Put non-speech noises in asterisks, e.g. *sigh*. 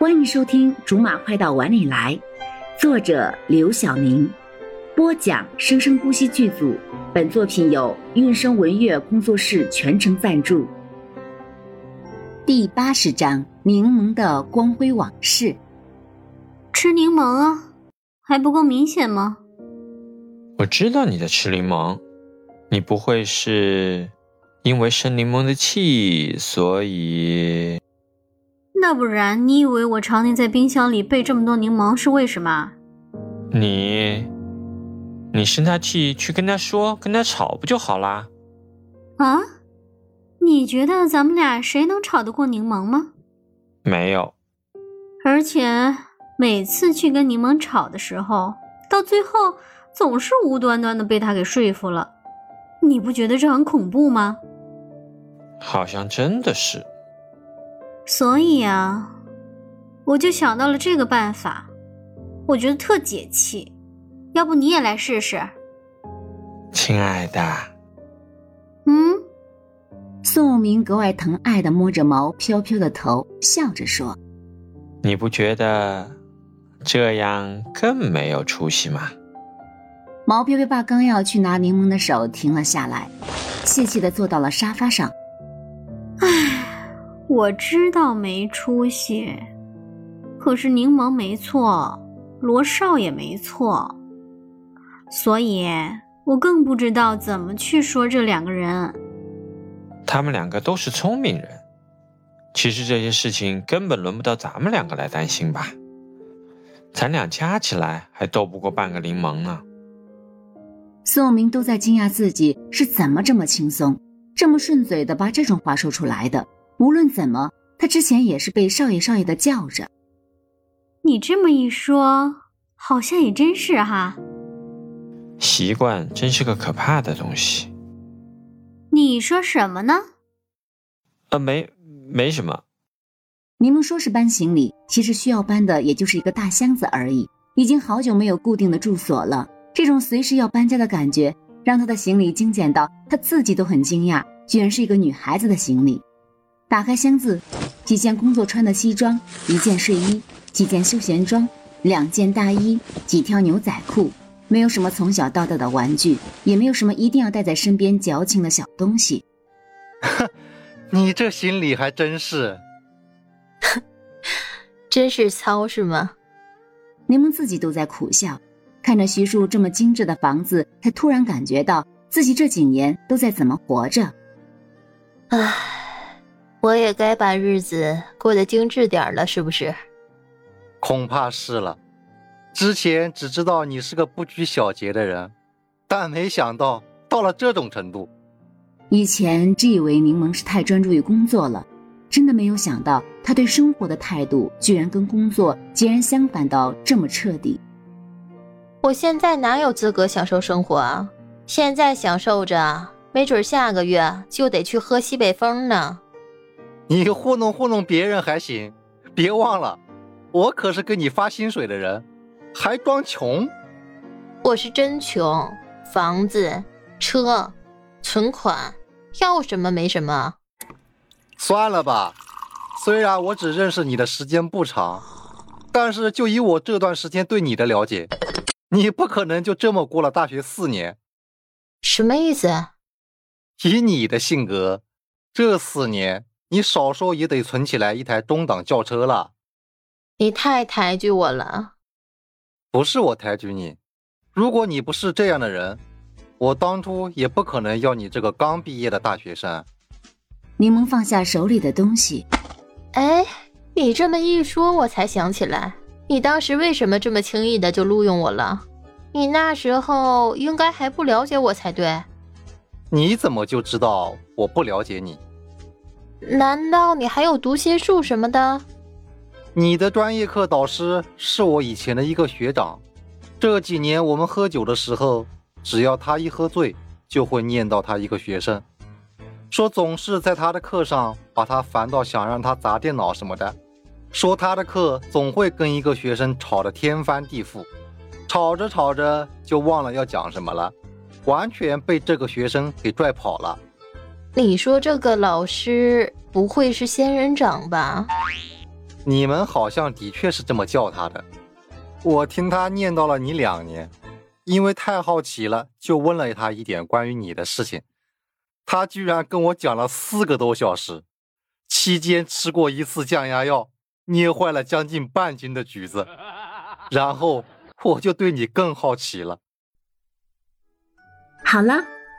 欢迎收听《竹马快到碗里来》，作者刘晓明，播讲生生不息剧组。本作品由韵声文乐工作室全程赞助。第八十章：柠檬的光辉往事。吃柠檬啊，还不够明显吗？我知道你在吃柠檬，你不会是因为生柠檬的气，所以？那不然，你以为我常年在冰箱里备这么多柠檬是为什么？你，你生他气去跟他说，跟他吵不就好啦？啊？你觉得咱们俩谁能吵得过柠檬吗？没有。而且每次去跟柠檬吵的时候，到最后总是无端端的被他给说服了。你不觉得这很恐怖吗？好像真的是。所以啊，我就想到了这个办法，我觉得特解气。要不你也来试试？亲爱的，嗯，宋明格外疼爱的摸着毛飘飘的头，笑着说：“你不觉得这样更没有出息吗？”毛飘飘爸刚要去拿柠檬的手停了下来，泄气的坐到了沙发上。我知道没出息，可是柠檬没错，罗少也没错，所以我更不知道怎么去说这两个人。他们两个都是聪明人，其实这些事情根本轮不到咱们两个来担心吧？咱俩加起来还斗不过半个柠檬呢。宋明都在惊讶自己是怎么这么轻松、这么顺嘴的把这种话说出来的。无论怎么，他之前也是被少爷少爷的叫着。你这么一说，好像也真是哈。习惯真是个可怕的东西。你说什么呢？呃，没，没什么。你们说是搬行李，其实需要搬的也就是一个大箱子而已。已经好久没有固定的住所了，这种随时要搬家的感觉，让他的行李精简到他自己都很惊讶，居然是一个女孩子的行李。打开箱子，几件工作穿的西装，一件睡衣，几件休闲装，两件大衣，几条牛仔裤，没有什么从小到大的玩具，也没有什么一定要带在身边矫情的小东西。哼，*laughs* 你这心里还真是，哼 *laughs* 真是糙是吗？柠檬自己都在苦笑，看着徐树这么精致的房子，他突然感觉到自己这几年都在怎么活着。唉。我也该把日子过得精致点了，是不是？恐怕是了。之前只知道你是个不拘小节的人，但没想到到了这种程度。以前只以为柠檬是太专注于工作了，真的没有想到他对生活的态度居然跟工作截然相反到这么彻底。我现在哪有资格享受生活啊？现在享受着，没准下个月就得去喝西北风呢。你糊弄糊弄别人还行，别忘了，我可是给你发薪水的人，还装穷？我是真穷，房子、车、存款，要什么没什么。算了吧，虽然我只认识你的时间不长，但是就以我这段时间对你的了解，你不可能就这么过了大学四年。什么意思？以你的性格，这四年。你少说也得存起来一台中档轿车了。你太抬举我了。不是我抬举你，如果你不是这样的人，我当初也不可能要你这个刚毕业的大学生。柠檬放下手里的东西。哎，你这么一说，我才想起来，你当时为什么这么轻易的就录用我了？你那时候应该还不了解我才对。你怎么就知道我不了解你？难道你还有读心术什么的？你的专业课导师是我以前的一个学长，这几年我们喝酒的时候，只要他一喝醉，就会念叨他一个学生，说总是在他的课上把他烦到想让他砸电脑什么的，说他的课总会跟一个学生吵得天翻地覆，吵着吵着就忘了要讲什么了，完全被这个学生给拽跑了。你说这个老师不会是仙人掌吧？你们好像的确是这么叫他的。我听他念叨了你两年，因为太好奇了，就问了他一点关于你的事情。他居然跟我讲了四个多小时，期间吃过一次降压药，捏坏了将近半斤的橘子，然后我就对你更好奇了。好了，